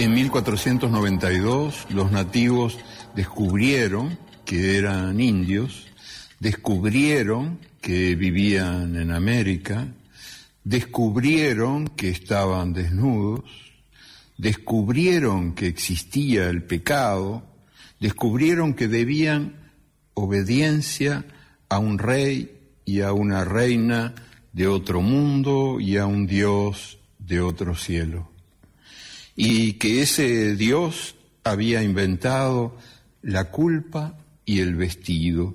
En 1492 los nativos descubrieron que eran indios, descubrieron que vivían en América, descubrieron que estaban desnudos, descubrieron que existía el pecado, descubrieron que debían obediencia a un rey y a una reina de otro mundo y a un Dios de otro cielo y que ese Dios había inventado la culpa y el vestido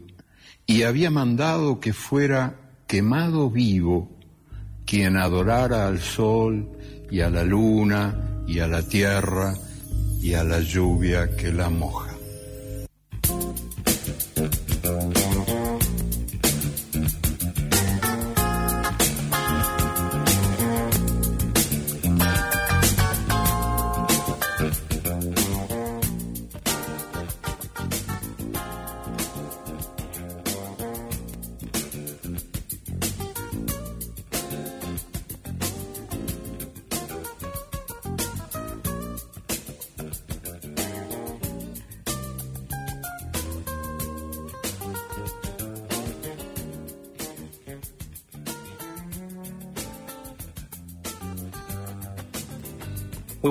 y había mandado que fuera quemado vivo quien adorara al sol y a la luna y a la tierra y a la lluvia que la moja.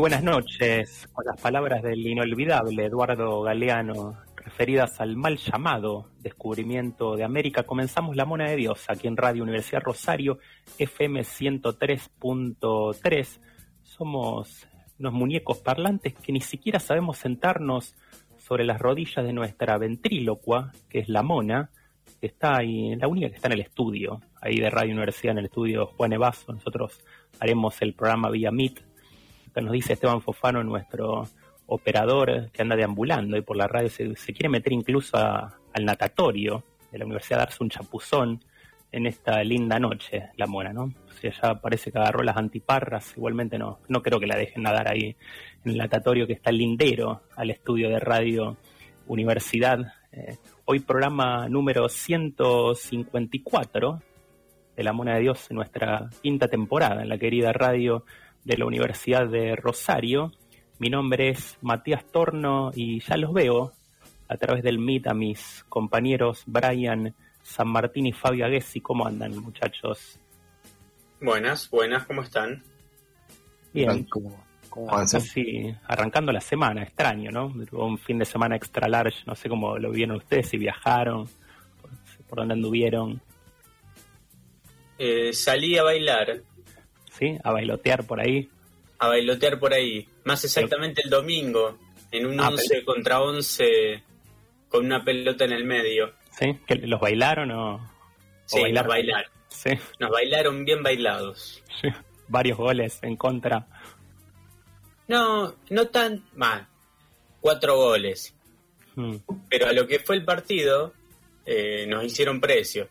Buenas noches. Con las palabras del inolvidable Eduardo Galeano, referidas al mal llamado descubrimiento de América, comenzamos La Mona de Dios aquí en Radio Universidad Rosario, FM 103.3. Somos unos muñecos parlantes que ni siquiera sabemos sentarnos sobre las rodillas de nuestra ventrílocua, que es la Mona, que está ahí, la única que está en el estudio, ahí de Radio Universidad, en el estudio Juan Evaso. Nosotros haremos el programa vía Meet nos dice Esteban Fofano, nuestro operador que anda deambulando y por la radio se, quiere meter incluso al natatorio de la universidad darse un chapuzón en esta linda noche, la mona, ¿no? O sea, ya parece que agarró las antiparras, igualmente no, no creo que la dejen nadar ahí en el natatorio que está lindero al estudio de radio Universidad. Eh, hoy programa número 154 de La Mona de Dios en nuestra quinta temporada en la querida radio de la Universidad de Rosario. Mi nombre es Matías Torno y ya los veo a través del Meet a mis compañeros Brian San Martín y Fabio Aguesi. ¿Cómo andan, muchachos? Buenas, buenas, ¿cómo están? Bien. ¿Cómo, cómo arrancando la semana, extraño, ¿no? un fin de semana extra large, no sé cómo lo vieron ustedes, si viajaron, por, dónde anduvieron. Eh, salí a bailar, ¿sí? A bailotear por ahí. A bailotear por ahí. Más exactamente el domingo, en un 11 ah, contra 11, con una pelota en el medio. ¿Sí? ¿Que ¿Los bailaron o...? Sí, nos bailaron. Sí. Nos bailaron bien bailados. Sí. Varios goles en contra. No, no tan mal. Cuatro goles. Hmm. Pero a lo que fue el partido, eh, nos hicieron precio.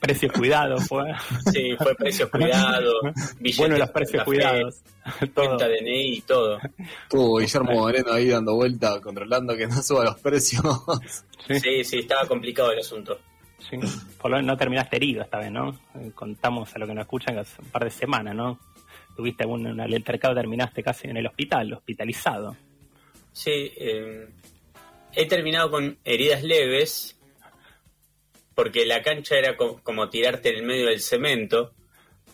Precios cuidados fue. Sí, fue precios cuidados. Bueno, los precios cuidados. Venta DNI y todo. Estuvo Guillermo Moreno ahí dando vuelta, controlando que no suba los precios. Sí, sí, estaba complicado el asunto. Sí, por lo menos no terminaste herido esta vez, ¿no? Contamos a lo que nos escuchan hace un par de semanas, ¿no? Tuviste algún el altercado, terminaste casi en el hospital, hospitalizado. Sí, eh, he terminado con heridas leves, porque la cancha era como tirarte en el medio del cemento.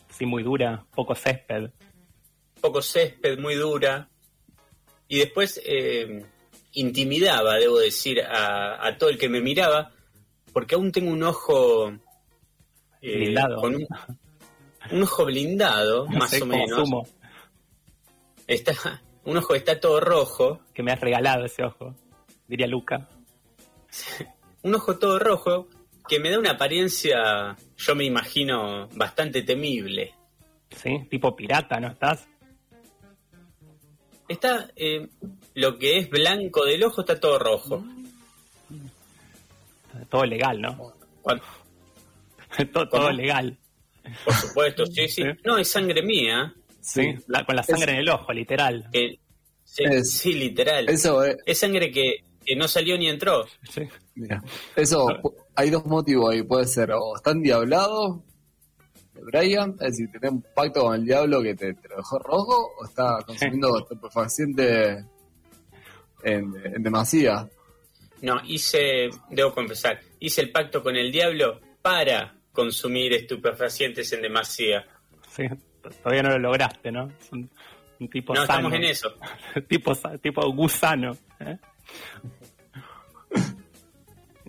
Sí, muy dura, poco césped. Poco césped, muy dura. Y después eh, intimidaba, debo decir, a, todo el que me miraba, porque aún tengo un ojo... Eh, blindado. Con un, ojo blindado, más o menos. Está, un ojo está todo rojo. Que me has regalado ese ojo, diría Luca. un ojo todo rojo que me da una apariencia, yo me imagino, bastante temible. Sí, tipo pirata, ¿no estás? Está, eh, lo que es blanco del ojo está todo rojo. Todo legal, ¿no? todo, legal. Por supuesto, sí, sí, No, es sangre mía. Sí, con la sangre en el ojo, literal. sí, literal. Eso es sangre que, que no salió ni entró. Sí. Mira, eso, hay dos motivos ahí. Puede ser o están diablados de Brian, es decir, tenés un pacto con el diablo que te, lo dejó rojo, o está consumiendo estupefaciente en, en demasía. No, hice, debo confesar, hice el pacto con el diablo para consumir estupefacientes en demasía. Sí, todavía no lo lograste, ¿no? un, tipo no, estamos en eso. tipo, tipo gusano. ¿eh?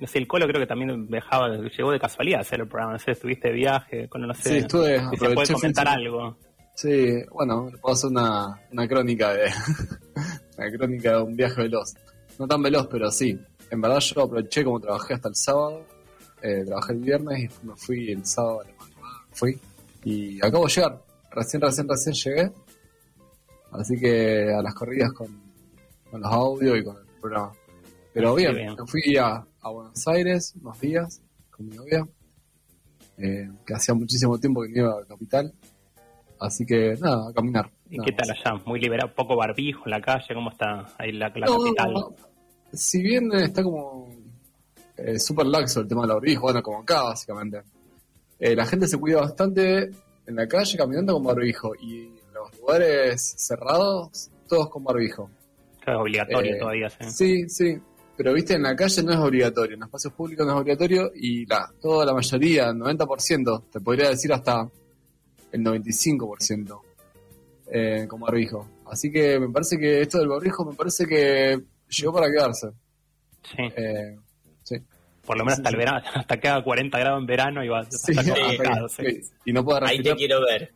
No sé, el Colo creo que también viajaba, llegó de casualidad a hacer el programa. No sé, estuviste de viaje, con no sé. Sí, estuve. Si se puede comentar algo. Sí, bueno, puedo hacer una, una crónica de. una crónica de un viaje veloz. No tan veloz, pero sí. En verdad yo aproveché como trabajé hasta el sábado. Eh, trabajé el viernes y me fui el sábado a la madrugada. Fui. Y acabo de llegar. Recién, recién, recién llegué. Así que a las corridas con, con los audios y con el programa. Pero bien, fui a, Buenos Aires unos días con mi novia, eh, que hacía muchísimo tiempo que no iba a la capital. Así que nada, a caminar. ¿Y qué tal allá? ¿Muy liberado? ¿Poco barbijo en la calle? ¿Cómo está ahí la, capital? si bien está como eh, súper laxo el tema del barbijo, bueno, como acá básicamente. Eh, la gente se cuida bastante en la calle caminando con barbijo y en los lugares cerrados, todos con barbijo. Es obligatorio todavía, sí. Sí, sí pero viste, en la calle no es obligatorio, en los espacios públicos no es obligatorio y la, toda la mayoría, el 90%, te podría decir hasta el 95% eh, con barbijo. Así que me parece que esto del barbijo me parece que llegó para quedarse. Sí. Eh, sí. Por lo menos hasta el verano, hasta que haga 40 grados en verano y va a estar Y no puede Ahí te quiero ver.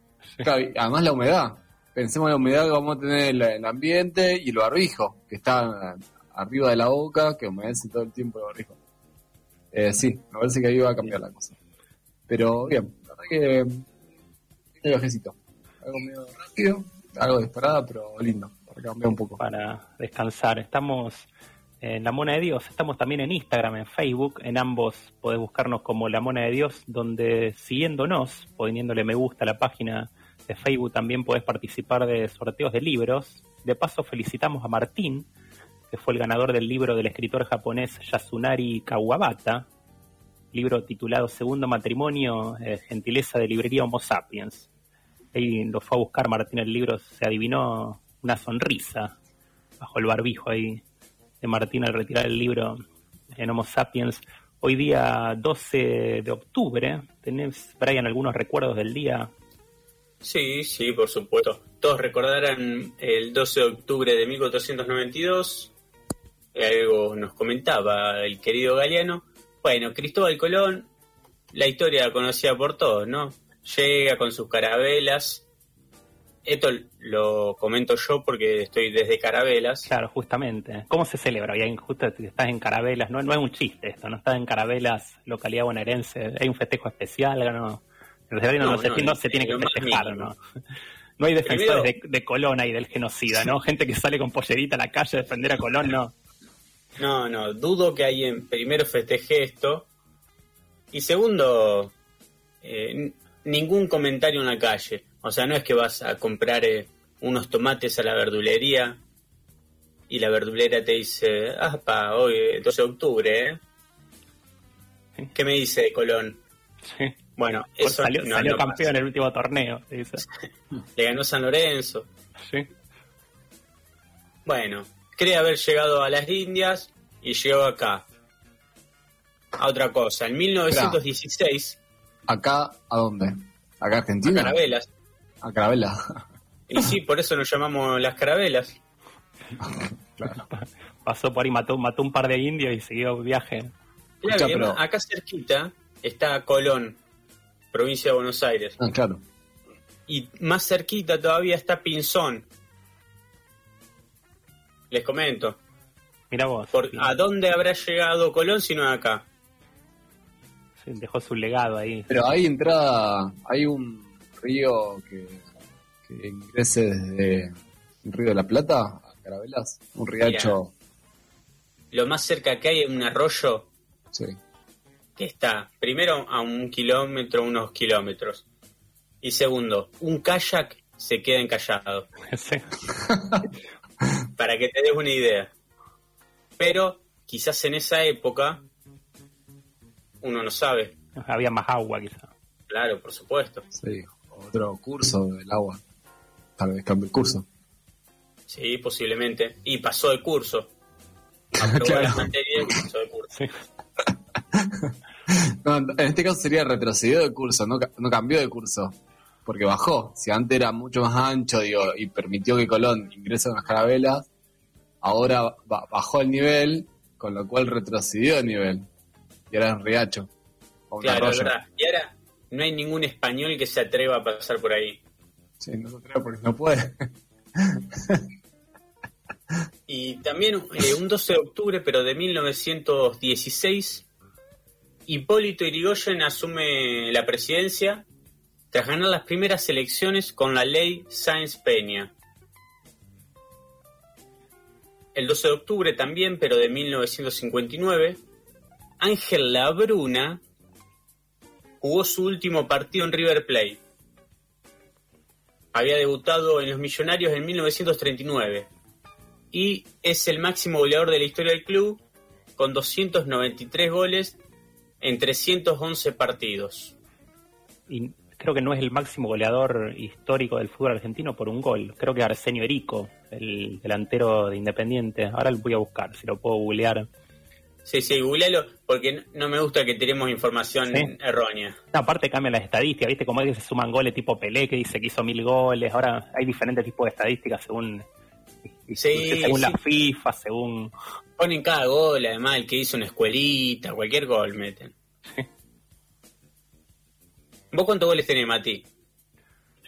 además la humedad. Pensemos en la humedad que vamos a tener en el ambiente y el barbijo, que está arriba de la boca que humedece todo el tiempo el barbijo. Eh, sí, me parece que ahí va a cambiar la cosa. Pero bien, la verdad que un viajecito. Algo medio rápido, algo disparada, pero lindo, para cambiar un poco. Para descansar. Estamos en La Mona de Dios, estamos también en Instagram, en Facebook, en ambos podés buscarnos como La Mona de Dios, donde siguiéndonos, poniéndole me gusta a la página de Facebook, también podés participar de sorteos de libros. De paso felicitamos a Martín, que fue el ganador del libro del escritor japonés Yasunari Kawabata, libro titulado Segundo Matrimonio, eh, Gentileza de Librería Homo Sapiens. Ahí lo fue a buscar Martín el libro, se adivinó una sonrisa bajo el barbijo ahí de Martín al retirar el libro en Homo Sapiens. Hoy día 12 de octubre, ¿tenés, Brian, algunos recuerdos del día? Sí, sí, por supuesto. Todos recordarán el 12 de octubre de 1492, algo nos comentaba el querido Galeano. Bueno, Cristóbal Colón, la historia conocida por todos, ¿no? Llega con sus carabelas. Esto lo comento yo porque estoy desde Carabelas. Claro, justamente. ¿Cómo se celebra? Bien, justo estás en Carabelas, no, no es un chiste esto, no estás en Carabelas, localidad bonaerense. Hay un festejo especial, ¿no? En realidad no, no, se, tiene que festejar, ¿no? No hay defensores de, de, Colón ahí del genocida, ¿no? Gente que sale con pollerita a la calle a defender a Colón, no. No, no, dudo que alguien primero festeje esto. Y segundo, eh, ningún comentario en la calle. O sea, no es que vas a comprar eh, unos tomates a la verdulería y la verdulera te dice, ah, pa, hoy 12 de octubre, ¿eh? ¿Qué me dice Colón? Sí. Bueno, eso salió, salió campeón en el último torneo, dice. Le ganó San Lorenzo. Sí. Bueno, cree haber llegado a las Indias y llegó acá. A otra cosa, en 1916... ¿Acá a dónde? Acá Argentina. A carabelas. A carabela. Y sí, por eso nos llamamos las carabelas. claro. Pasó por ahí, mató, mató un par de indios y siguió viaje. Claro, Escucha, pero- acá cerquita está Colón, provincia de Buenos Aires. Ah, claro. Y más cerquita todavía está Pinzón. Les comento. Mira vos. Por, ¿A dónde habrá llegado Colón si no acá? sí, dejó su legado ahí. Pero hay entrada, hay un río que, que ingrese desde el río de la Plata a Carabelas, un riacho, Lo más cerca que hay es un arroyo sí. que está, primero, a un kilómetro, unos kilómetros. Y segundo, un kayak se queda encallado. Para que te des una idea. Pero quizás en esa época, uno no sabe. Había más agua quizá. Claro, por supuesto. Sí, otro curso del agua. Tal vez cambie el curso. Sí, posiblemente. Y pasó de curso. Claro. la materia y pasó de curso. Sí. No, en este caso sería retrocedió de curso, no, ca- no cambió de curso. Porque bajó. Si antes era mucho más ancho digo, y permitió que Colón ingrese en las carabelas, ahora ba- bajó el nivel, con lo cual retrocedió el nivel. Y ahora es un riacho. O Claro, es arroyo. verdad. Y ahora no hay ningún español que se atreva a pasar por ahí. Sí, no lo creo porque no puede. Y también eh, un 12 de octubre, pero de 1916, Hipólito Yrigoyen asume la presidencia tras ganar las primeras elecciones con la ley Sáenz Peña. El 12 de octubre también, pero de 1959, Ángel Labruna jugó su último partido en River Plate. Había debutado en los Millonarios en 1939 y es el máximo goleador de la historia del club con 293 goles en 311 partidos. Creo que no es el máximo goleador histórico del fútbol argentino por un gol. Creo que Arsenio Erico, el delantero de Independiente. Ahora lo voy a buscar, si lo puedo googlear. Sí, sí, googlealo porque no- me gusta que tenemos información Sí. errónea. No, aparte cambian las estadísticas, ¿viste? Como es que se suman goles tipo Pelé, que dice que hizo mil goles. Ahora hay diferentes tipos de estadísticas según, Sí, según la sí. FIFA, según... Ponen cada gol, además, el que hizo una escuelita, cualquier gol meten. ¿Vos cuántos goles tenés, Mati?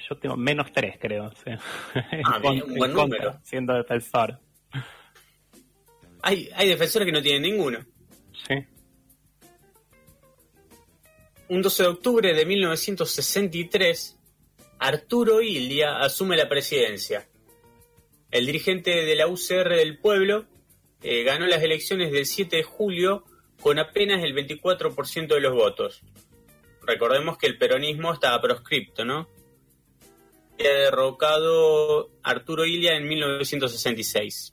Yo tengo menos tres, creo. sí. Ah, bien, un buen contra, número. Siendo defensor. Hay, hay defensores que no tienen ninguno. Sí. Un 12 de octubre de 1963, Arturo Illia asume la presidencia. El dirigente de la UCR del pueblo eh, ganó las elecciones del 7 de julio con apenas el 24% de los votos. Recordemos que el peronismo estaba proscripto, ¿no? Había derrocado Arturo Illia en 1966.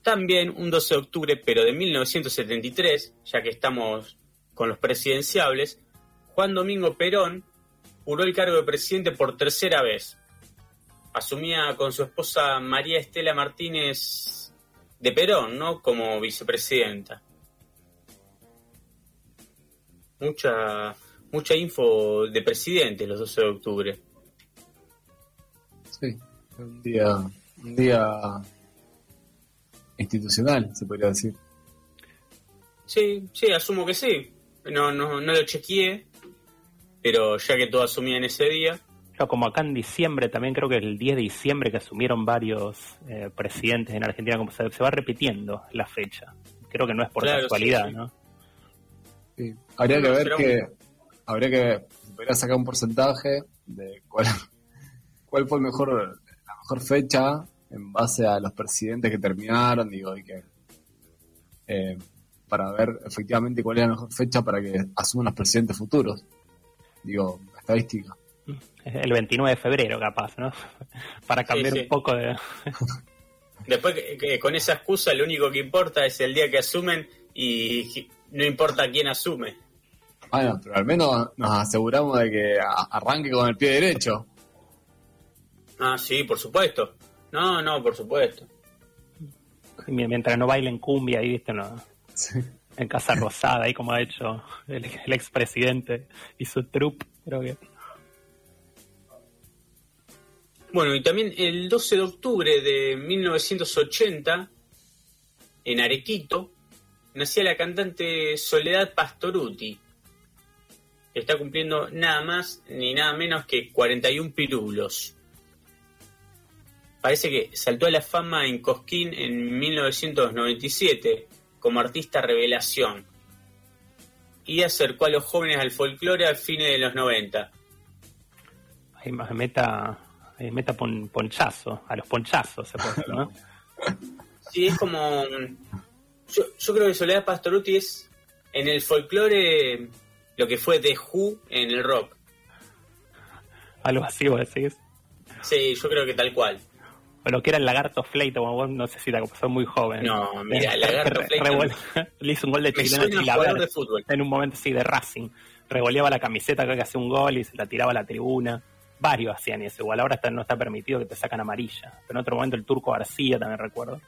También un 12 de octubre, pero de 1973, ya que estamos con los presidenciables, Juan Domingo Perón juró el cargo de presidente por tercera vez. Asumía con su esposa María Estela Martínez de Perón, ¿no? Como vicepresidenta. Mucha, mucha info de presidente los 12 de octubre. Sí, un día, un día institucional, se podría decir. Sí, sí, asumo que sí. No, no, no lo chequeé, pero ya que todo asumía en ese día, Yo como acá en diciembre, también creo que el 10 de diciembre que asumieron varios eh, presidentes en Argentina, como se, se va repitiendo la fecha. Creo que no es por Claro, casualidad, sí, sí. ¿no? Sí. Habría que ver que, habría que, podría sacar un porcentaje de cuál, cuál fue el mejor, la mejor fecha en base a los presidentes que terminaron, digo, y que, eh, para ver efectivamente cuál es la mejor fecha para que asuman los presidentes futuros. Digo, estadística. El 29 de febrero, capaz, ¿no? Para cambiar sí. un poco de... después que, que con esa excusa lo único que importa es el día que asumen y no importa quién asume. Bueno, pero al menos nos aseguramos de que arranque con el pie derecho. Ah, sí, por supuesto. No, no, por supuesto. Mientras no bailen cumbia ahí, ¿viste? No. Sí. en Casa Rosada, ahí como ha hecho el, el expresidente y su trupe, creo que. Bueno, y también el 12 de octubre de 1980, en Arequito, nacía la cantante Soledad Pastoruti. Está cumpliendo nada más ni nada menos que 41 pirulos. Parece que saltó a la fama en Cosquín en 1997 como artista revelación y acercó a los jóvenes al folclore a fines de los 90. Ahí más meta, ahí meta pon- ponchazo, a los ponchazos se puede decir, ¿no? Sí, es como. Yo, yo creo que Soledad Pastoruti es en el folclore lo que fue The Who en el rock. Algo así vos decís. Sí, yo creo que tal cual. O lo que era el lagarto Fleito, como vos no sé si la sos muy joven. No, mira, Eh, Lagarto Fleito- Le hizo un gol de chilena de fútbol. en un momento sí de Racing. Revoleaba la camiseta, creo que hacía un gol y se la tiraba a la tribuna. Varios hacían eso. Igual ahora está- no está permitido que te sacan amarilla. Pero en otro momento el Turco García también recuerdo.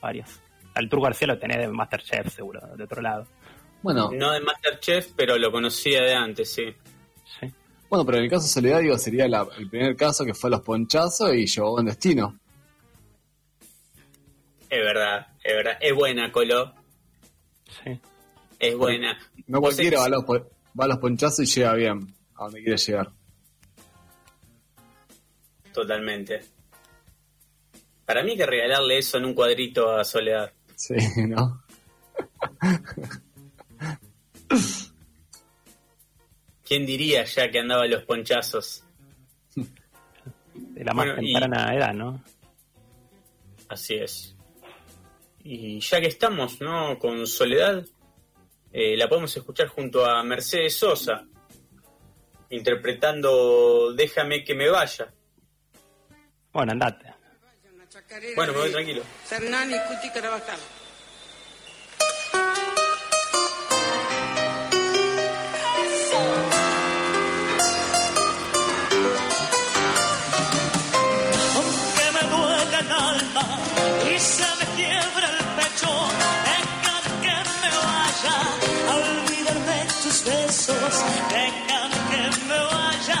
Varios. Al Turco García lo tenés de Masterchef seguro, de otro lado. Bueno, No de Masterchef, pero lo conocía de antes, sí. Sí. bueno, pero en el caso de Soledad, digo, sería la- el primer caso que fue a los ponchazos y llevó buen destino. Es verdad, es verdad. Es buena, Colo. Sí. Es buena. No cualquiera va a, los, va a los ponchazos y llega bien a donde quiere llegar. Totalmente. Para mí hay que regalarle eso en un cuadrito a Soledad. Sí, ¿no? ¿Quién diría ya que andaba a los ponchazos? De la más Bueno, y- temprana edad, ¿no? Así es. Y ya que estamos, ¿no? Con Soledad, eh, la podemos escuchar junto a Mercedes Sosa, interpretando Déjame que me vaya. Bueno, andate. Bueno, me voy tranquilo. Hernán y Cuti Carabajal. aunque me duele el alma y se me quiebra el pecho, déjame que me vaya a olvidarme tus besos, déjame que me vaya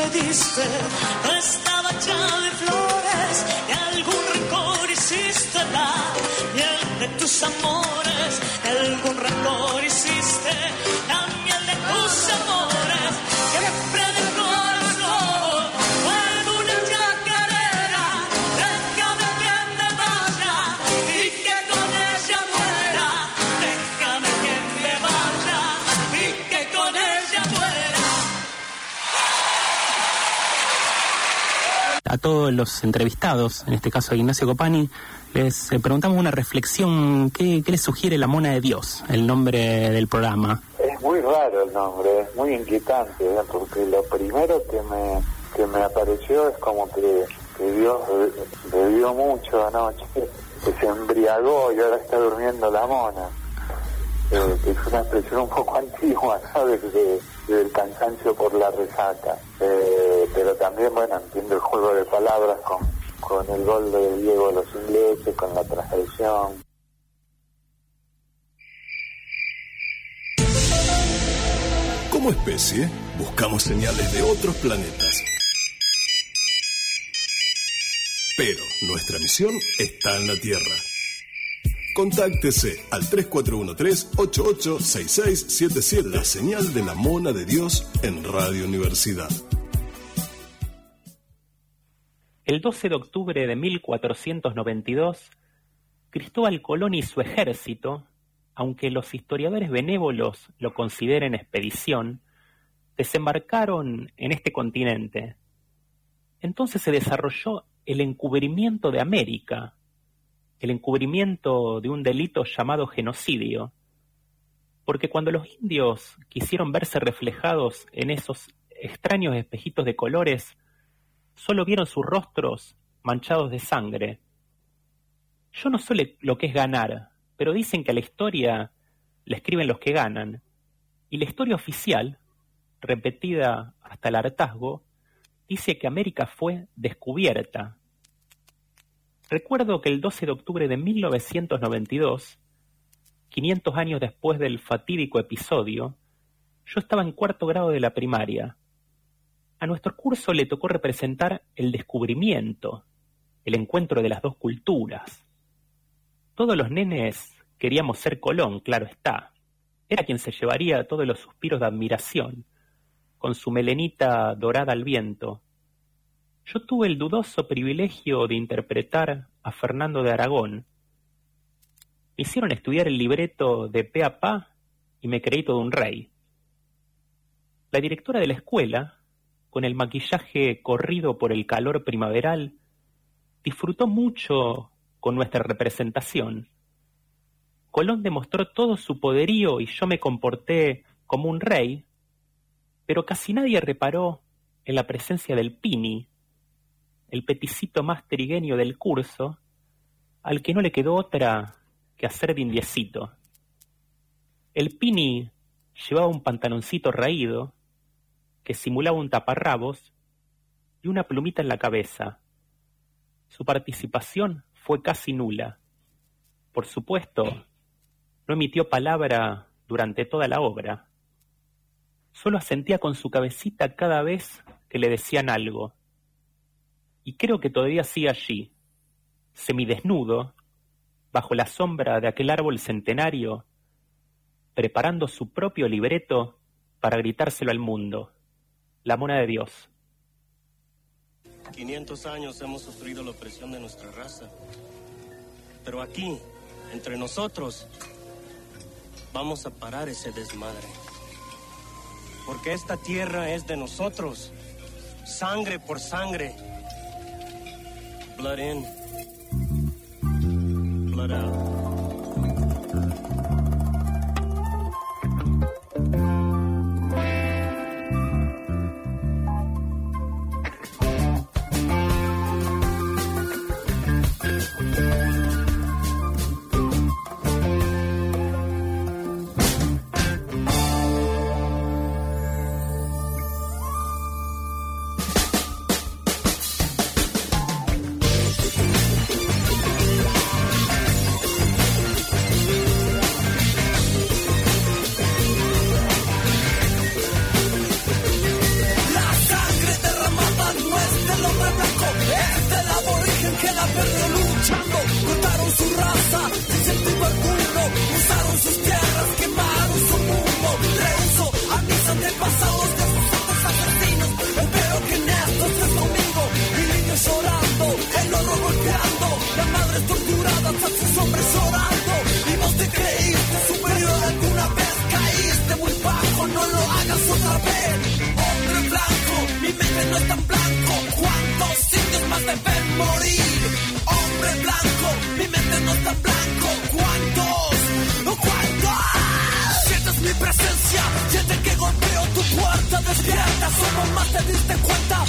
me diste. Estaba hecha de flores, de algún rencor hiciste la miel de tus amores, algún rencor hiciste a todos los entrevistados, en este caso a Ignacio Copani, les eh, preguntamos una reflexión. ¿Qué, ¿Qué les sugiere la mona de Dios, el nombre del programa? Es muy raro el nombre, es muy inquietante, ¿eh? porque lo primero que me, que me apareció es como que, que Dios be- bebió mucho anoche, que se embriagó y ahora está durmiendo la mona. Eh, es una expresión un poco antigua, ¿sabes? De- del cansancio por la resaca. Eh, pero también, bueno, entiendo el juego de palabras con, con el gol de Diego de los ingleses, con la transgresión. Como especie, buscamos señales de otros planetas. Pero nuestra misión está en la Tierra. Contáctese al 3413-886677, la señal de la mona de Dios en Radio Universidad. El 12 de octubre de 1492, Cristóbal Colón y su ejército, aunque los historiadores benévolos lo consideren expedición, desembarcaron en este continente. Entonces se desarrolló el encubrimiento de América, el encubrimiento de un delito llamado genocidio, porque cuando los indios quisieron verse reflejados en esos extraños espejitos de colores, solo vieron sus rostros manchados de sangre. Yo no sé lo que es ganar, pero dicen que a la historia la escriben los que ganan, y la historia oficial, repetida hasta el hartazgo, dice que América fue descubierta. Recuerdo que el 12 de octubre de 1992, 500 años después del fatídico episodio, yo estaba en cuarto grado de la primaria. A nuestro curso le tocó representar el descubrimiento, el encuentro de las dos culturas. Todos los nenes queríamos ser Colón, claro está. Era quien se llevaría todos los suspiros de admiración, con su melenita dorada al viento. Yo tuve el dudoso privilegio de interpretar a Fernando de Aragón. Me hicieron estudiar el libreto de pe a pa y me creí todo un rey. La directora de la escuela, con el maquillaje corrido por el calor primaveral, disfrutó mucho con nuestra representación. Colón demostró todo su poderío y yo me comporté como un rey, pero casi nadie reparó en la presencia del Pini, el peticito más trigueño del curso, al que no le quedó otra que hacer de indiecito. El Pini llevaba un pantaloncito raído, que simulaba un taparrabos, y una plumita en la cabeza. Su participación fue casi nula. Por supuesto, no emitió palabra durante toda la obra. Solo asentía con su cabecita cada vez que le decían algo. Y creo que todavía sigue allí, semidesnudo, bajo la sombra de aquel árbol centenario, preparando su propio libreto para gritárselo al mundo. La mona de Dios. 500 años hemos sufrido la opresión de nuestra raza. Pero aquí, entre nosotros, vamos a parar ese desmadre. Porque esta tierra es de nosotros. Sangre por sangre. Blood in. Blood out. Somos más, te diste cuenta.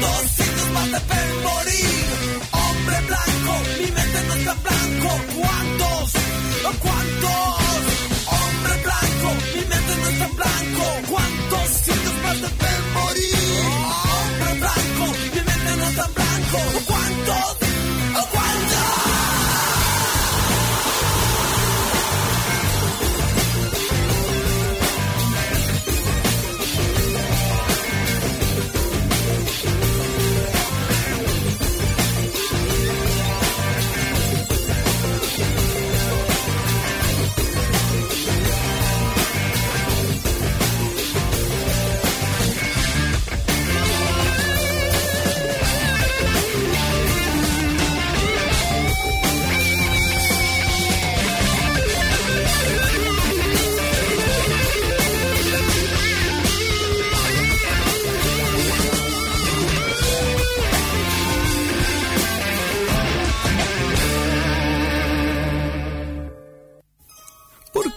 ¿Cuántos siglos más de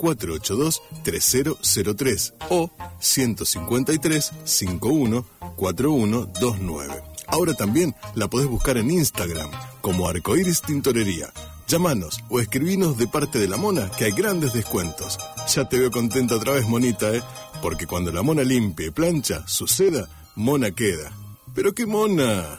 482-3003 o 153-51-4129. Ahora también la podés buscar en Instagram como Arcoiris Tintorería. Llámanos o escribinos de parte de la mona que hay grandes descuentos. Ya te veo contenta otra vez, monita, ¿eh? Porque cuando la mona limpia y plancha, suceda, mona queda. ¿Pero qué mona?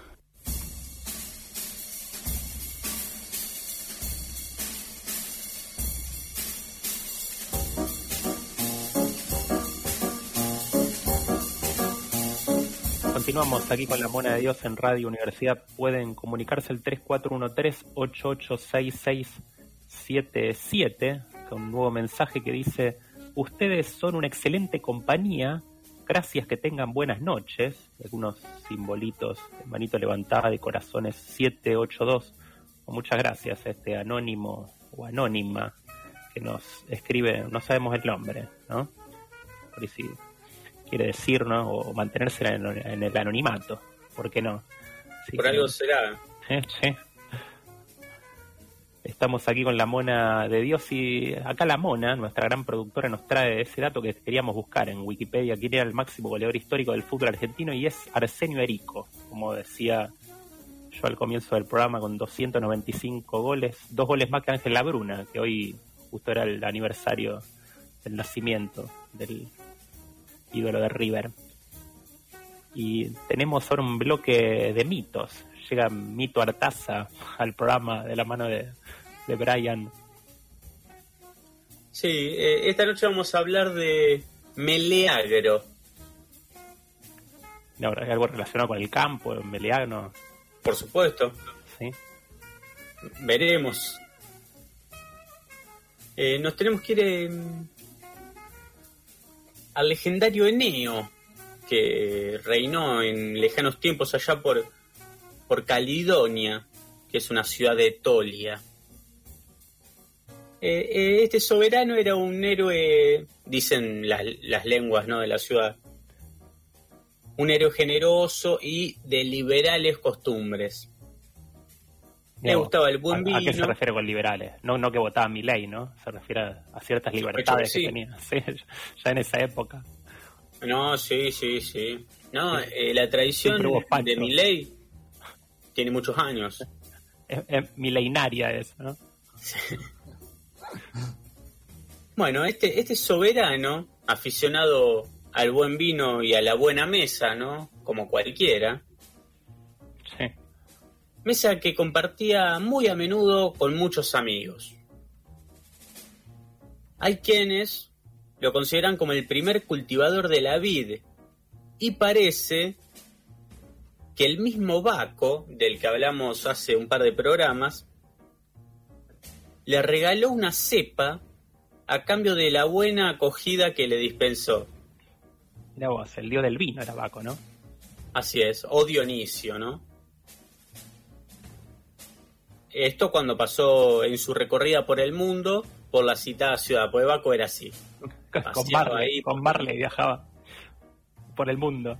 Continuamos aquí con la Mona de Dios en Radio Universidad. Pueden comunicarse al 3413-886677 con un nuevo mensaje que dice: Ustedes son una excelente compañía. Gracias, que tengan buenas noches. Algunos simbolitos manito levantada de corazones 782. Muchas gracias a este anónimo o anónima que nos escribe, no sabemos el nombre, ¿no? Por sí quiere decir, ¿no? O mantenerse en, en el anonimato, ¿por qué no? Por sí. algo será. Eh, sí. Estamos aquí con la mona de Dios y acá la mona, nuestra gran productora, nos trae ese dato que queríamos buscar en Wikipedia. ¿Quién era el máximo goleador histórico del fútbol argentino? Y es Arsenio Erico, como decía yo al comienzo del programa, con 295 goles, dos goles más que Ángel Labruna, que hoy justo era el aniversario del nacimiento del ídolo de River. Y tenemos ahora un bloque de mitos. Llega Mito Artaza al programa de la mano de, de Brian. Sí, eh, esta noche vamos a hablar de Meleagro. No, ¿hay algo relacionado con el campo, el Meleagro? Por supuesto. Sí. Veremos. Eh, nos tenemos que ir eh, al legendario Eneo, que reinó en lejanos tiempos allá por, por Calidonia, que es una ciudad de Tolia. Eh, eh, este soberano era un héroe, dicen las, las lenguas ¿no? de la ciudad, un héroe generoso y de liberales costumbres. Le gustaba el buen ¿a- vino. ¿A qué se refiere con liberales? No, no que votaba mi ley, ¿no? Se refiere a, ciertas libertades sí. que tenía. Sí, ya en esa época. No, sí, sí, sí. No, eh, la tradición de mi ley tiene muchos años. Es, es milenaria eso, ¿no? Bueno, este, este soberano, aficionado al buen vino y a la buena mesa, ¿no? Como cualquiera. Mesa que compartía muy a menudo con muchos amigos. Hay quienes lo consideran como el primer cultivador de la vid y parece que el mismo Baco, del que hablamos hace un par de programas, le regaló una cepa a cambio de la buena acogida que le dispensó. Mira vos, el dios del vino era Baco, ¿no? Así es, o Dionisio, ¿no? Esto cuando pasó en su recorrida por el mundo, por la citada ciudad, porque Baco era así. Con Marley, ahí con Marley viajaba por el mundo.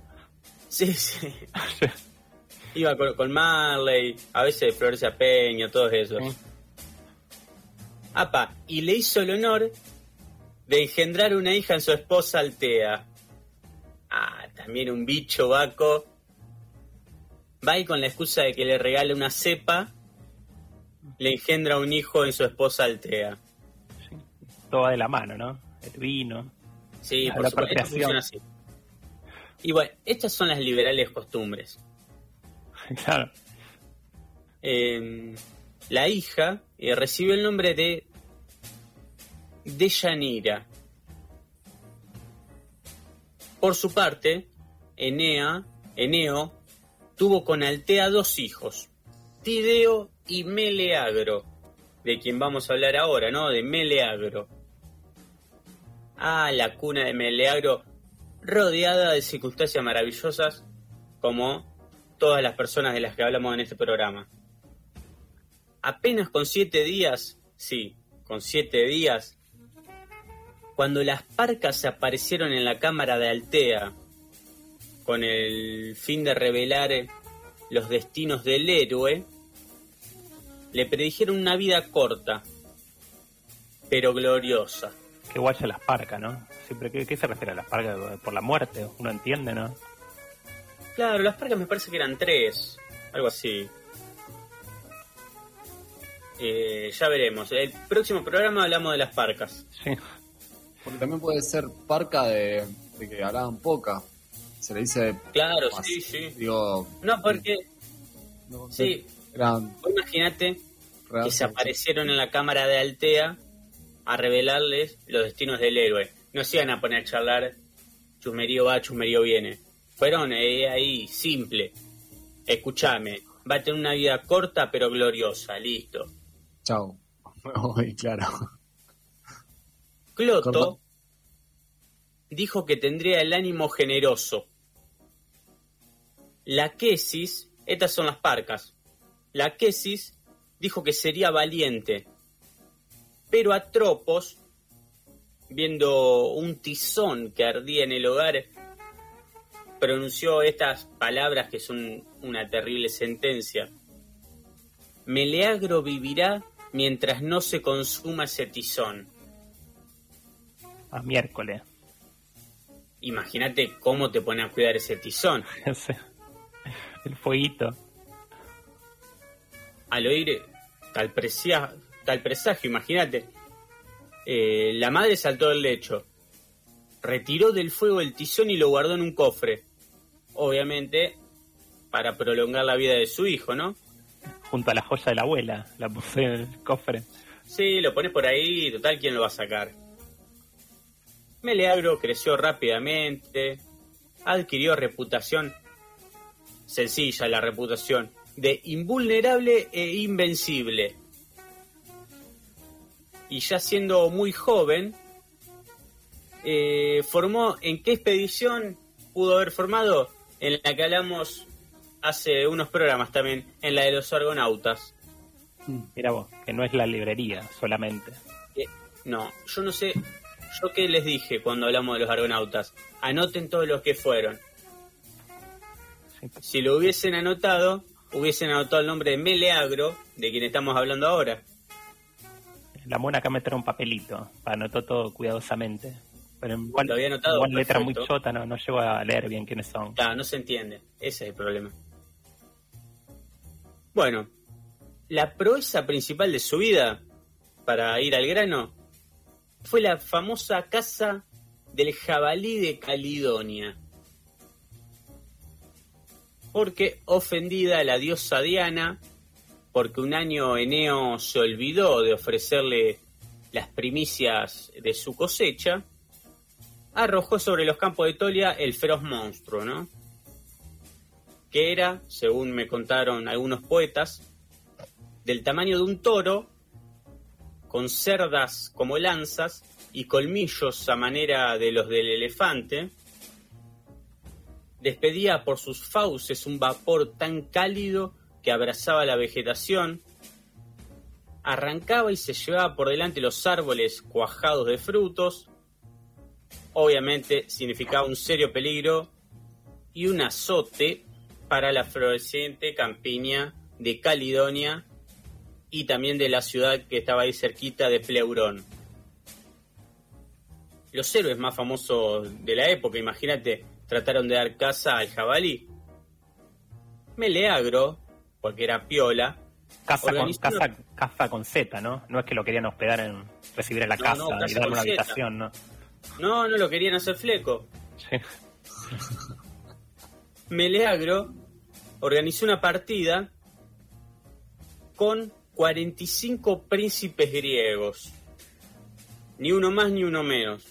Sí, sí. Iba con, con Marley, a veces Florencia Peña, todos esos. Apa, y le hizo el honor de engendrar una hija en su esposa Altea. Ah, también un bicho vaco. Va y con la excusa de que le regale una cepa, le engendra un hijo en su esposa Altea. Todo de la mano, ¿no? El vino. Sí, La por supuesto, esto procreación. funciona así. Y bueno, estas son las liberales costumbres. claro. Eh, la hija eh, recibió el nombre de Deyanira. Por su parte, Enea, Eneo tuvo con Altea dos hijos, Tideo y Meleagro, de quien vamos a hablar ahora, ¿no? De Meleagro. Ah, la cuna de Meleagro, rodeada de circunstancias maravillosas, como todas las personas de las que hablamos en este programa. Apenas con siete días, sí, con siete días, cuando las parcas aparecieron en la cámara de Altea, con el fin de revelar los destinos del héroe, le predijeron una vida corta, pero gloriosa. Que guaya las parcas, ¿no? Siempre, ¿qué, qué se refiere a las parcas? ¿Por la muerte? Uno entiende, ¿no? Claro, las parcas me parece que eran tres, algo así. Eh, ya veremos. El próximo programa hablamos de las parcas. Sí. Porque también puede ser parca de, de que hablaban poca. Se le dice. Claro, más. sí, sí. Digo, No, porque no sé, sí, imagínate que se aparecieron en la cámara de Altea a revelarles los destinos del héroe. No se iban a poner a charlar, chusmerío va, chusmerío viene. Fueron eh, ahí, simple. Escúchame, va a tener una vida corta pero gloriosa, listo. Chao. Claro. Cloto Corta. dijo que tendría el ánimo generoso. La Quesis, estas son las parcas. La Quesis dijo que sería valiente. Pero Atropos, viendo un tizón que ardía en el hogar, pronunció estas palabras que son una terrible sentencia. Meleagro vivirá mientras no se consuma ese tizón. A miércoles. Imagínate cómo te pone a cuidar ese tizón. El fueguito. Al oír tal, presia- tal presagio, imagínate. eh, la madre saltó del lecho, retiró del fuego el tizón y lo guardó en un cofre. Obviamente, para prolongar la vida de su hijo, ¿no? Junto a la joya de la abuela. La puse en el cofre. Sí, lo pones por ahí, total, ¿quién lo va a sacar? Meleagro creció rápidamente, adquirió reputación, sencilla la reputación, de invulnerable e invencible. Y ya siendo muy joven, eh, formó, ¿en qué expedición pudo haber formado? En la que hablamos hace unos programas también, en la de los argonautas. Mira vos, que no es la librería solamente. Eh, no, yo no sé. Yo qué les dije cuando hablamos de los argonautas. Anoten todos los que fueron. Si lo hubiesen anotado, hubiesen anotado el nombre de Meleagro, de quien estamos hablando ahora. La mona acá me trae un papelito. Anotó todo cuidadosamente. Pero en igual, había anotado, igual letra muy chota, no, no llego a leer bien quiénes son. Claro, no se entiende. Ese es el problema. Bueno, la proeza principal de su vida, para ir al grano, fue la famosa caza del jabalí de Calidonia. Porque ofendida la diosa Diana, porque un año Eneo se olvidó de ofrecerle las primicias de su cosecha, arrojó sobre los campos de Tolia el feroz monstruo, ¿no? Que era, según me contaron algunos poetas, del tamaño de un toro, con cerdas como lanzas y colmillos a manera de los del elefante. Despedía por sus fauces un vapor tan cálido que abrazaba la vegetación. Arrancaba y se llevaba por delante los árboles cuajados de frutos obviamente significaba un serio peligro y un azote para la floreciente campiña de Caledonia y también de la ciudad que estaba ahí cerquita de Pleurón. Los héroes más famosos de la época, imagínate, trataron de dar caza al jabalí. Meleagro, porque era piola, Casa con, organizó una- casa, casa con Z, ¿no? No es que lo querían hospedar en recibir en la No, casa no, y darle una habitación, ¿no? No, no lo querían hacer fleco. Sí. Meleagro organizó una partida con 45 príncipes griegos. Ni uno más ni uno menos.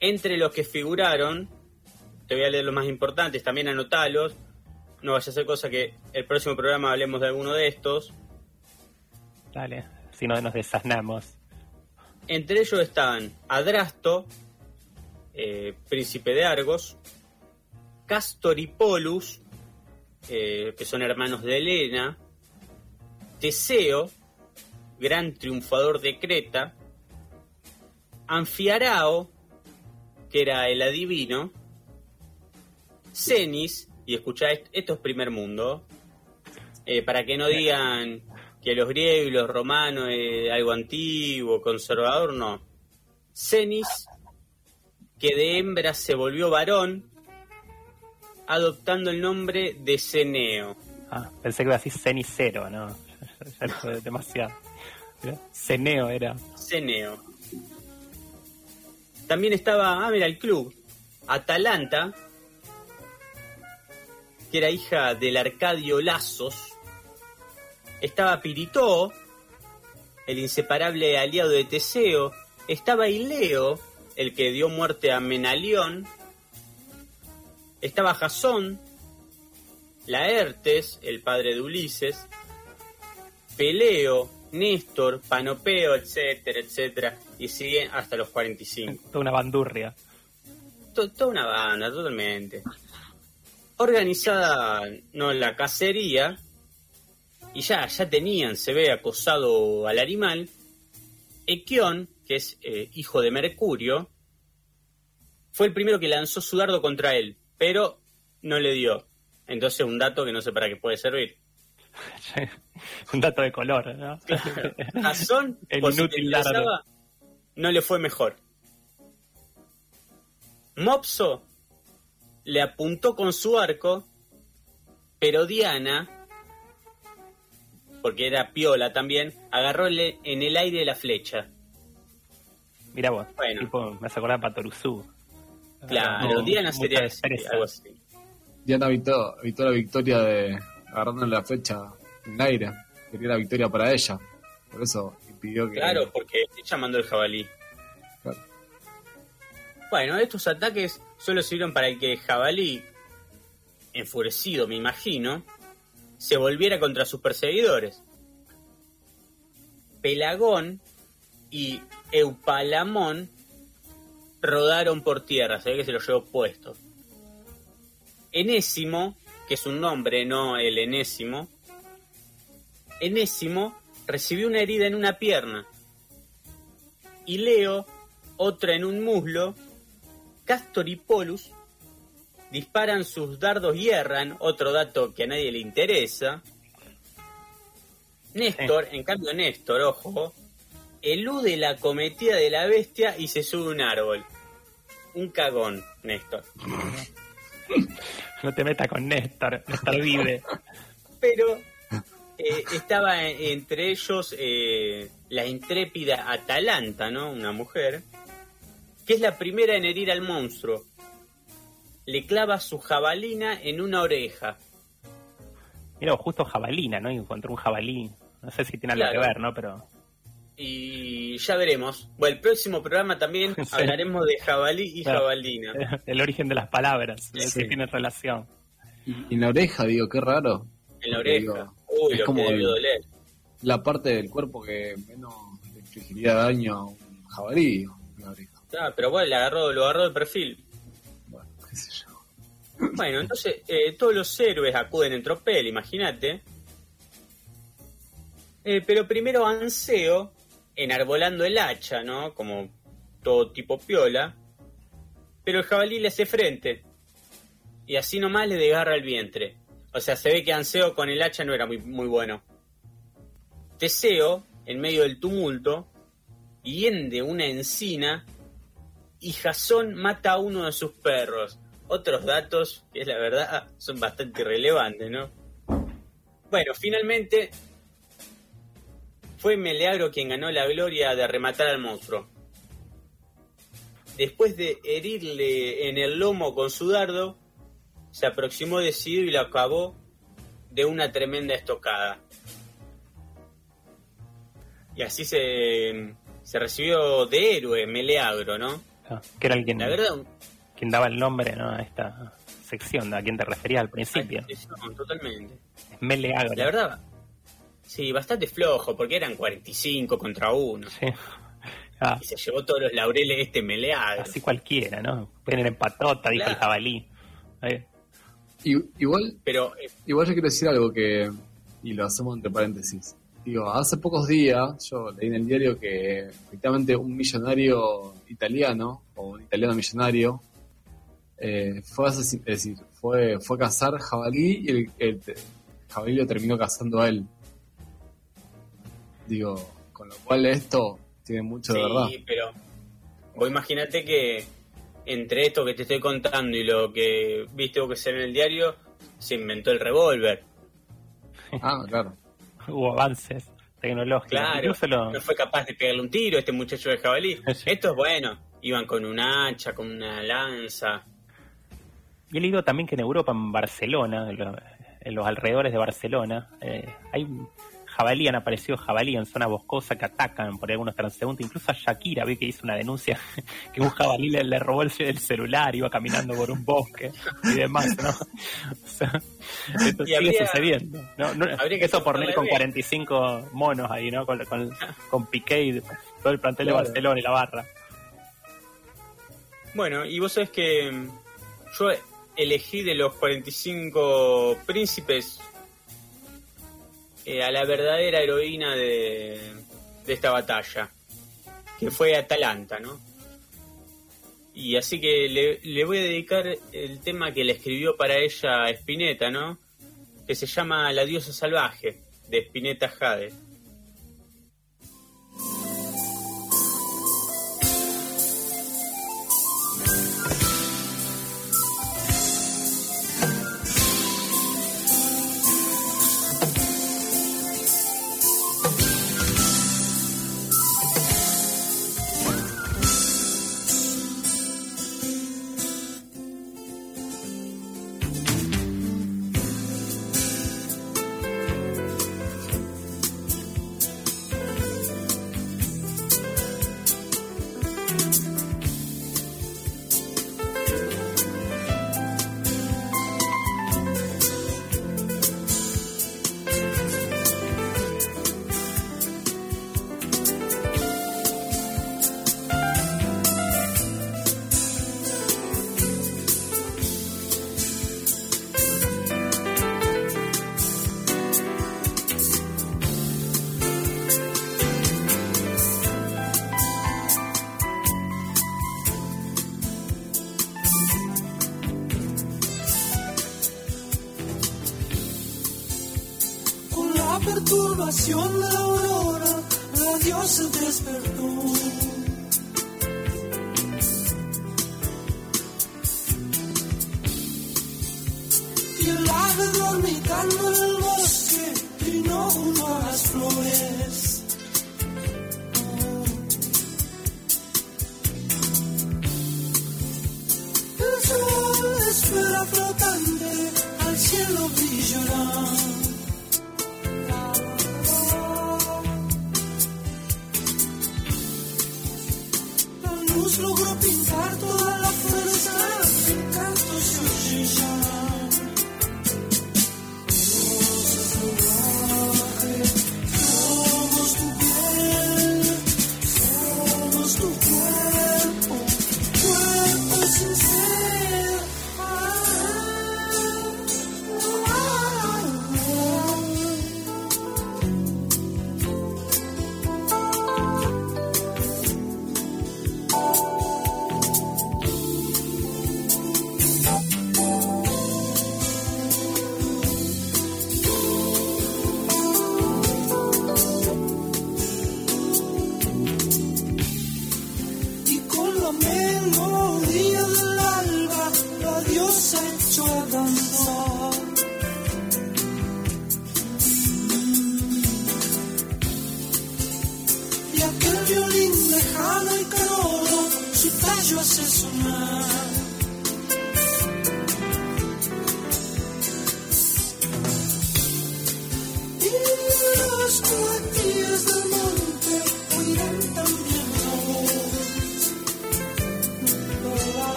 Entre los que figuraron, te voy a leer los más importantes, también anotalos. No vaya a ser cosa que el próximo programa hablemos de alguno de estos. Dale, si no nos desasnamos. Entre ellos estaban Adrasto, eh, príncipe de Argos, Castor y Polus, eh, que son hermanos de Helena, Teseo, gran triunfador de Creta, Anfiarao, que era el adivino, Cenis, y escuchá, est- esto es primer mundo, eh, para que no digan que los griegos y los romanos es algo antiguo, conservador, no. Cenis, que de hembra se volvió varón, adoptando el nombre de Ceneo. Ah, pensé que iba a decir cenicero, ¿no? Ya, demasiado. Mirá, Ceneo era. Ceneo. También estaba, ah, mira, el club. Atalanta, que era hija del Arcadio Lazos. Estaba Piritó, el inseparable aliado de Teseo. Estaba Ileo, el que dio muerte a Menalión. Estaba Jasón, Laertes, el padre de Ulises. Peleo, Néstor, Panopeo, etcétera, etcétera, y sigue hasta los 45. Toda una bandurria. To- toda una banda, totalmente. Organizada, no la cacería, y ya, ya tenían, se ve, acosado al animal. Equión, que es eh, hijo de Mercurio, fue el primero que lanzó su dardo contra él, pero no le dio. Entonces un dato que no sé para qué puede servir. Un dato de color, ¿no? Jason, El por inútil no le fue mejor. Mopso le apuntó con su arco, pero Diana, porque era piola también, agarró en el aire la flecha. Mira vos, Bueno. tipo, me hace acordar a Patoruzú. Claro, No, Diana sería algo así. Diana evitó, evitó la victoria de agarrándole la flecha en el aire. Quería la victoria para ella. Por eso impidió que. Claro, porque ella mandó el jabalí. Claro. Bueno, estos ataques solo sirvieron para que jabalí, enfurecido me imagino, se volviera contra sus perseguidores. Pelagón y Eupalamón rodaron por tierra, se ve que se los llevó puestos. Enésimo, que es un nombre, no el enésimo, Enésimo recibió una herida en una pierna. Y Leo, otra en un muslo. Castor y Polus disparan sus dardos y erran, otro dato que a nadie le interesa. Néstor, en cambio Néstor, ojo, elude la cometida de la bestia y se sube a un árbol. Un cagón, Néstor. No te metas con Néstor, Néstor vive. pero eh, estaba entre ellos eh, la intrépida Atalanta, ¿no? Una mujer, que es la primera en herir al monstruo. Le clava su jabalina en una oreja. Mira, justo jabalina, ¿no? Encontró un jabalí. No sé si tiene algo Claro. que ver, ¿no? Pero Y ya veremos. Bueno, el próximo programa también Sí. hablaremos de jabalí y Claro. jabalina. el origen de las palabras, Sí. si tiene relación. Y en la oreja, digo, qué raro. En la oreja. digo, Uy, es lo como que debió el- doler. La parte del cuerpo que menos le infligiría daño a un jabalí, digo, pero bueno, le agarró, lo agarró de perfil. Bueno, qué sé yo. Bueno, entonces eh, todos los héroes acuden en tropel, imagínate. Eh, pero primero Anseo, enarbolando el hacha, ¿no? Como todo tipo piola. Pero el jabalí le hace frente. Y así nomás le desgarra el vientre. O sea, se ve que Anseo con el hacha no era muy, muy bueno. Teseo, en medio del tumulto, hiende una encina y Jasón mata a uno de sus perros. Otros datos que la verdad son bastante irrelevantes, ¿no? Bueno, finalmente fue Meleagro quien ganó la gloria de rematar al monstruo. Después de herirle en el lomo con su dardo, se aproximó decidido y lo acabó de una tremenda estocada. Y así se, se recibió de héroe Meleagro, ¿no? Ah, Que era alguien La verdad, quien daba el nombre ¿no? a esta sección a quien te referías al principio. no, totalmente. Mele Agro. La verdad, sí, bastante flojo, porque eran 45 contra 1. Sí. Ah, Y se llevó todos los laureles este Meleagro. así cualquiera, ¿no? Vienen en patota, dijo el jabalí. Y- igual, Pero eh, igual yo quiero decir algo que, y lo hacemos entre paréntesis. Digo, hace pocos días yo leí en el diario que efectivamente un millonario italiano, o un italiano millonario, eh, fue es decir, fue, fue a cazar jabalí y el, el- el jabalí lo terminó cazando a él. Digo, con lo cual esto tiene mucho de verdad. sí, pero vos imaginate que entre esto que te estoy contando y lo que viste que sale en el diario, se inventó el revólver. Ah, claro. Hubo avances tecnológicos. Claro, lo- no fue capaz de pegarle un tiro a este muchacho de jabalí. Esto es bueno, iban con un hacha, con una lanza. Y he leído también que en Europa, en Barcelona, en, lo- en los alrededores de Barcelona, eh, hay jabalí, han aparecido jabalí en zona boscosa que atacan por algunos transeúntes. Incluso a Shakira vi que hizo una denuncia que un jabalí le, le robó el, el celular, iba caminando por un bosque y demás, ¿no? O sea, esto sigue habría- sucediendo. ¿no? No, habría que eso por con bien. 45 monos ahí, ¿no? Con, con, con Piqué y todo el plantel Claro. de Barcelona y la barra. Bueno, y vos sabés que mm, yo elegí de los 45 príncipes eh, a la verdadera heroína de, esta batalla, que fue Atalanta, ¿no? Y así que le, le voy a dedicar el tema que le escribió para ella Spinetta, ¿no? que se llama La diosa salvaje, de Spinetta Jade.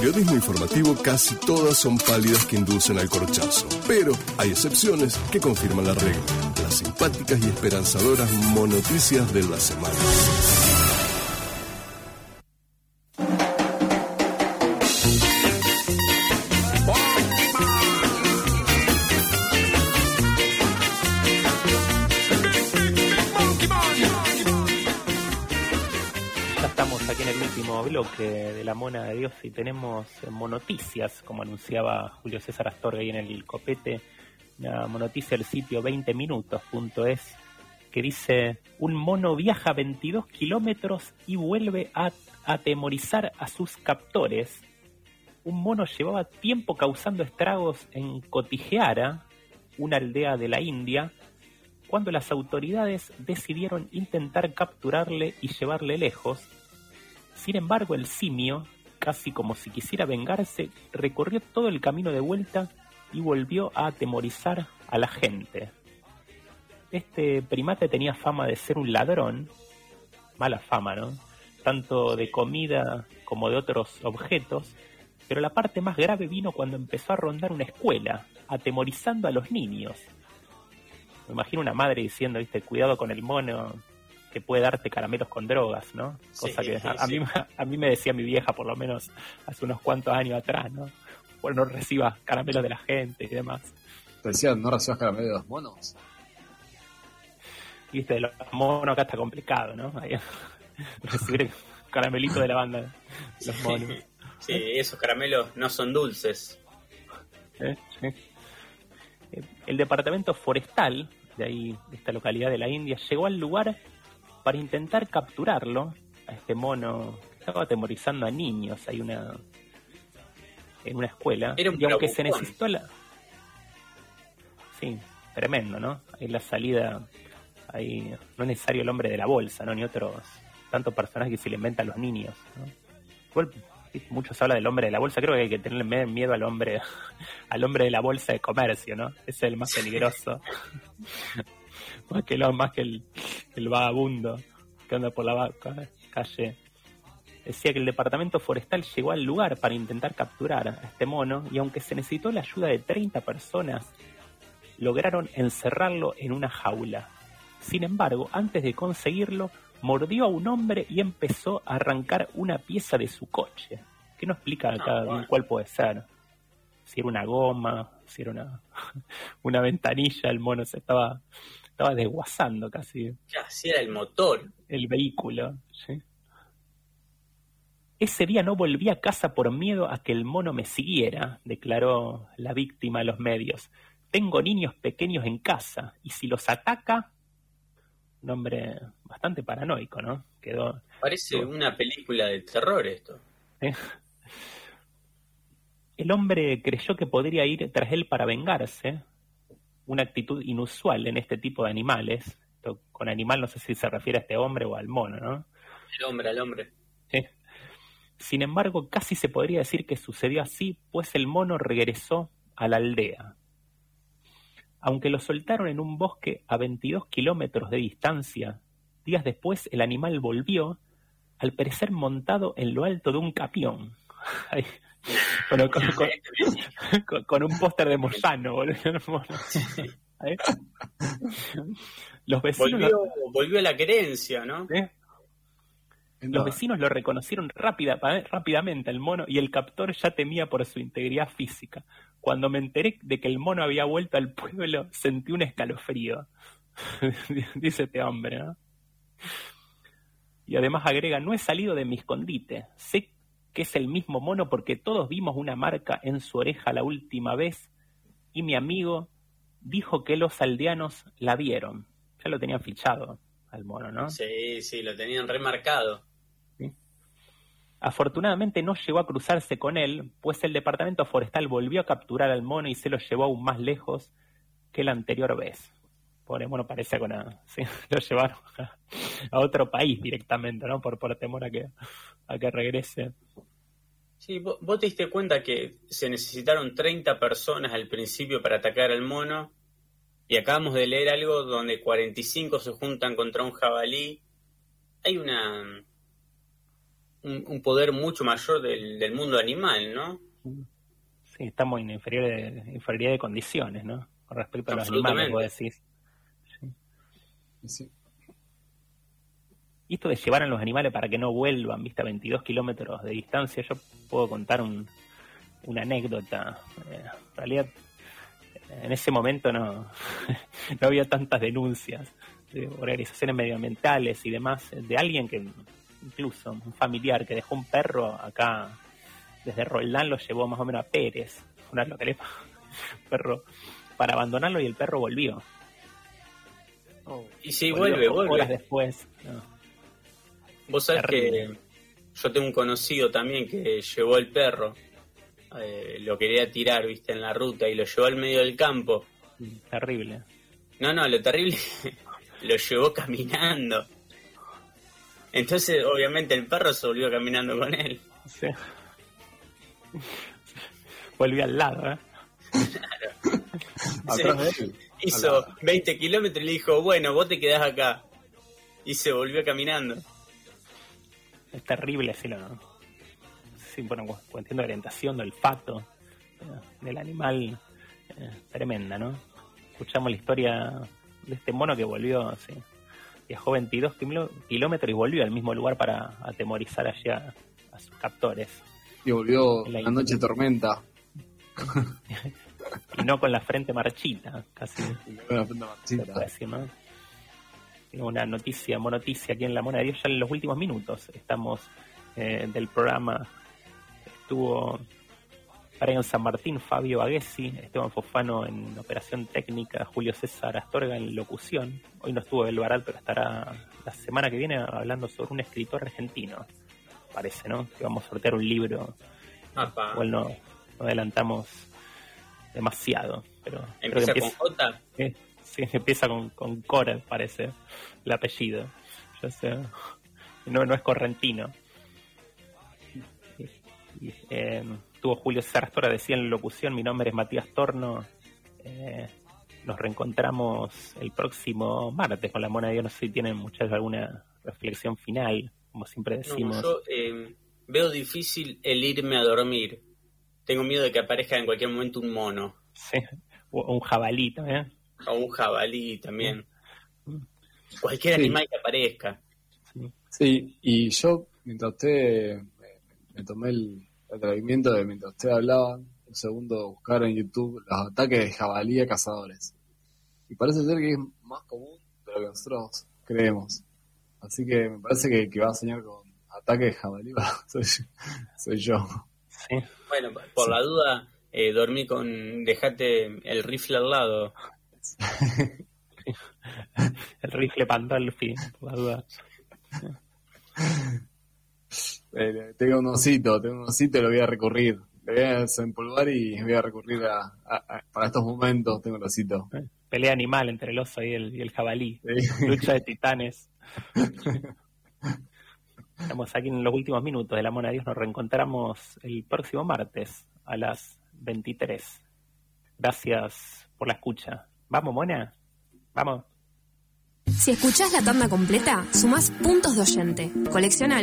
Periodismo informativo casi todas son pálidas que inducen al corchazo, pero hay excepciones que confirman la regla. Las simpáticas y esperanzadoras monoticias de la semana. Mona de Dios y tenemos eh, monoticias, como anunciaba Julio César Astorga ahí en el copete, una monoticia del sitio 20minutos.es que dice, un mono viaja 22 kilómetros y vuelve a atemorizar a sus captores. Un mono llevaba tiempo causando estragos en Cotijeara, una aldea de la India, cuando las autoridades decidieron intentar capturarle y llevarle lejos. Sin embargo, el simio, casi como si quisiera vengarse, recorrió todo el camino de vuelta y volvió a atemorizar a la gente. Este primate tenía fama de ser un ladrón, mala fama, ¿no? Tanto de comida como de otros objetos, pero la parte más grave vino cuando empezó a rondar una escuela, atemorizando a los niños. Me imagino una madre diciendo, viste, cuidado con el mono, que puede darte caramelos con drogas, ¿no? Cosa Sí, que a, a sí. mí, a mí me decía mi vieja, por lo menos hace unos cuantos años atrás, ¿no? Bueno, no recibas caramelos de la gente y demás. Te decían, no recibas caramelo de los monos. Y, Viste, de los monos acá está complicado, ¿no? Ahí, recibir caramelito de la banda, de los monos. Sí, esos caramelos no son dulces. ¿eh? Sí. Eh, El departamento forestal de ahí, de esta localidad de la India, llegó al lugar para intentar capturarlo, a este mono que estaba atemorizando a niños. Hay una en una escuela. Era un y aunque se necesitó la. Sí, tremendo, ¿no? Ahí la salida. Ahí no es necesario el hombre de la bolsa, ¿no? Ni otros tantos personajes que se le inventan a los niños, ¿no? Igual, sí, mucho se habla del hombre de la bolsa, creo que hay que tenerle miedo al hombre, al hombre de la bolsa de comercio, ¿no? Ese es el más peligroso. más que el, más que el, el vagabundo que anda por la calle. Decía que el departamento forestal llegó al lugar para intentar capturar a este mono y aunque se necesitó la ayuda de 30 personas, lograron encerrarlo en una jaula. Sin embargo, antes de conseguirlo, mordió a un hombre y empezó a arrancar una pieza de su coche. Que no explica acá bien cuál puede ser. Si era una goma, si era una, una ventanilla, el mono se estaba, estaba desguazando casi Ya, si era el motor. el vehículo. ¿sí? Ese día no volví a casa por miedo a que el mono me siguiera, declaró la víctima a los medios. Tengo niños pequeños en casa y si los ataca, un hombre bastante paranoico, ¿no? Quedó. Parece una película de terror esto. ¿eh? El hombre creyó que podría ir tras él para vengarse, una actitud inusual en este tipo de animales. Esto, Con animal no sé si se refiere a este hombre o al mono, ¿no? El hombre, al hombre. Sí. Sin embargo, casi se podría decir que sucedió así, pues el mono regresó a la aldea. Aunque lo soltaron en un bosque a 22 kilómetros de distancia, días después el animal volvió, al parecer montado en lo alto de un capión. Con, con- con- con un póster de Moyano, boludo, el mono. Ahí. Los vecinos Volvió, volvió a la querencia, ¿no? Los vecinos lo reconocieron rápida, rápidamente al mono y el captor ya temía por su integridad física. Cuando me enteré de que el mono había vuelto al pueblo, sentí un escalofrío. Dice este hombre, ¿no? Y además agrega, no he salido de mi escondite. Sé que es el mismo mono porque todos vimos una marca en su oreja la última vez y mi amigo dijo que los aldeanos la vieron. Ya lo tenían fichado al mono, ¿no? Sí, sí, lo tenían remarcado. Afortunadamente no llegó a cruzarse con él, pues el departamento forestal volvió a capturar al mono y se lo llevó aún más lejos que la anterior vez. Pobre mono parecía con una... sí, lo llevaron a, a otro país directamente, ¿no? Por, por temor a que, a que regrese. Sí, vos, vos te diste cuenta que se necesitaron 30 personas al principio para atacar al mono y acabamos de leer algo donde 45 se juntan contra un jabalí. Hay una un, un poder mucho mayor del, del mundo animal, ¿no? Sí, estamos en inferior inferioridad de condiciones, ¿no? Con respecto a los animales, vos decís. Y esto de llevar a los animales para que no vuelvan, viste, a 22 kilómetros de distancia, yo puedo contar un, una anécdota. Eh, en realidad, en ese momento no, no había tantas denuncias de organizaciones medioambientales y demás, de alguien que, incluso un familiar que dejó un perro acá, desde Roldán lo llevó más o menos a Pérez, una localidad, perro, para abandonarlo y el perro volvió. Y sí, vuelve, vuelve. Horas después. no. Vos sabés Terrible. que yo tengo un conocido también que llevó el perro, eh, lo quería tirar, viste, en la ruta y lo llevó al medio del campo. Terrible. No, no, lo terrible, lo llevó caminando. Entonces, obviamente, el perro se volvió caminando con él. Sí. Volvió al lado, ¿eh? Atrás de él. Hizo 20 kilómetros y le dijo, bueno, vos te quedás acá. Y se volvió caminando. Es terrible, sí, ¿no? Sí, bueno, cuestión de orientación, de olfato eh, del animal, eh, tremenda, ¿no? Escuchamos la historia de este mono que volvió, sí. viajó 22 kiló- kilómetros y volvió al mismo lugar para atemorizar allí a, a sus captores. Y volvió La la noche tormenta. Y no con la frente marchita, casi. Con la frente marchita. se puede decir, ¿no? Tengo una noticia, monoticia aquí en La Mona de Dios ya en los últimos minutos. Estamos eh, del programa. Estuvo Brian San Martín, Fabio Aguesi, Esteban Fofano en operación técnica, Julio César Astorga en locución. Hoy no estuvo Belvaral, pero estará la semana que viene hablando sobre un escritor argentino. Parece, ¿no? Que vamos a sortear un libro. Igual no, no adelantamos demasiado. Pero Empieza con J. Sí, sí, empieza con, con Cora, parece, el apellido. Yo sé, no, no es correntino. Eh, tuvo Julio César Astora, decía en la locución, mi nombre es Matías Torno. Eh, nos reencontramos el próximo martes con la Mona de Dios. No sé si tienen muchachos alguna reflexión final, como siempre No, decimos. yo eh, veo difícil el irme a dormir. Tengo miedo de que aparezca en cualquier momento un mono. Sí, o un jabalí ¿eh? O un jabalí también. Cualquier Sí. animal que aparezca. Sí, y yo, mientras usted me, me tomé el atrevimiento de mientras usted hablaba, un segundo buscar en YouTube los ataques de jabalí a cazadores. Y parece ser que es más común de lo que nosotros creemos. Así que me parece que, que va a soñar con ataque de jabalí. soy, soy yo. Sí. Bueno, por la duda, eh, dormí con. Dejate el rifle al lado. El rifle Pandolfi, por la duda. Eh, tengo un osito, tengo un osito y lo voy a recurrir. Le voy a desempolvar y voy a recurrir a, a- a- para estos momentos. Tengo el osito. Pelea animal entre el oso y el, y el jabalí. Sí. Lucha de titanes. Estamos aquí en los últimos minutos de La Mona Dios. Nos reencontramos el próximo martes a las 23. Gracias por la escucha. Vamos, Mona. Vamos. Si escuchás la tanda completa, sumás puntos de oyente. Coleccionalo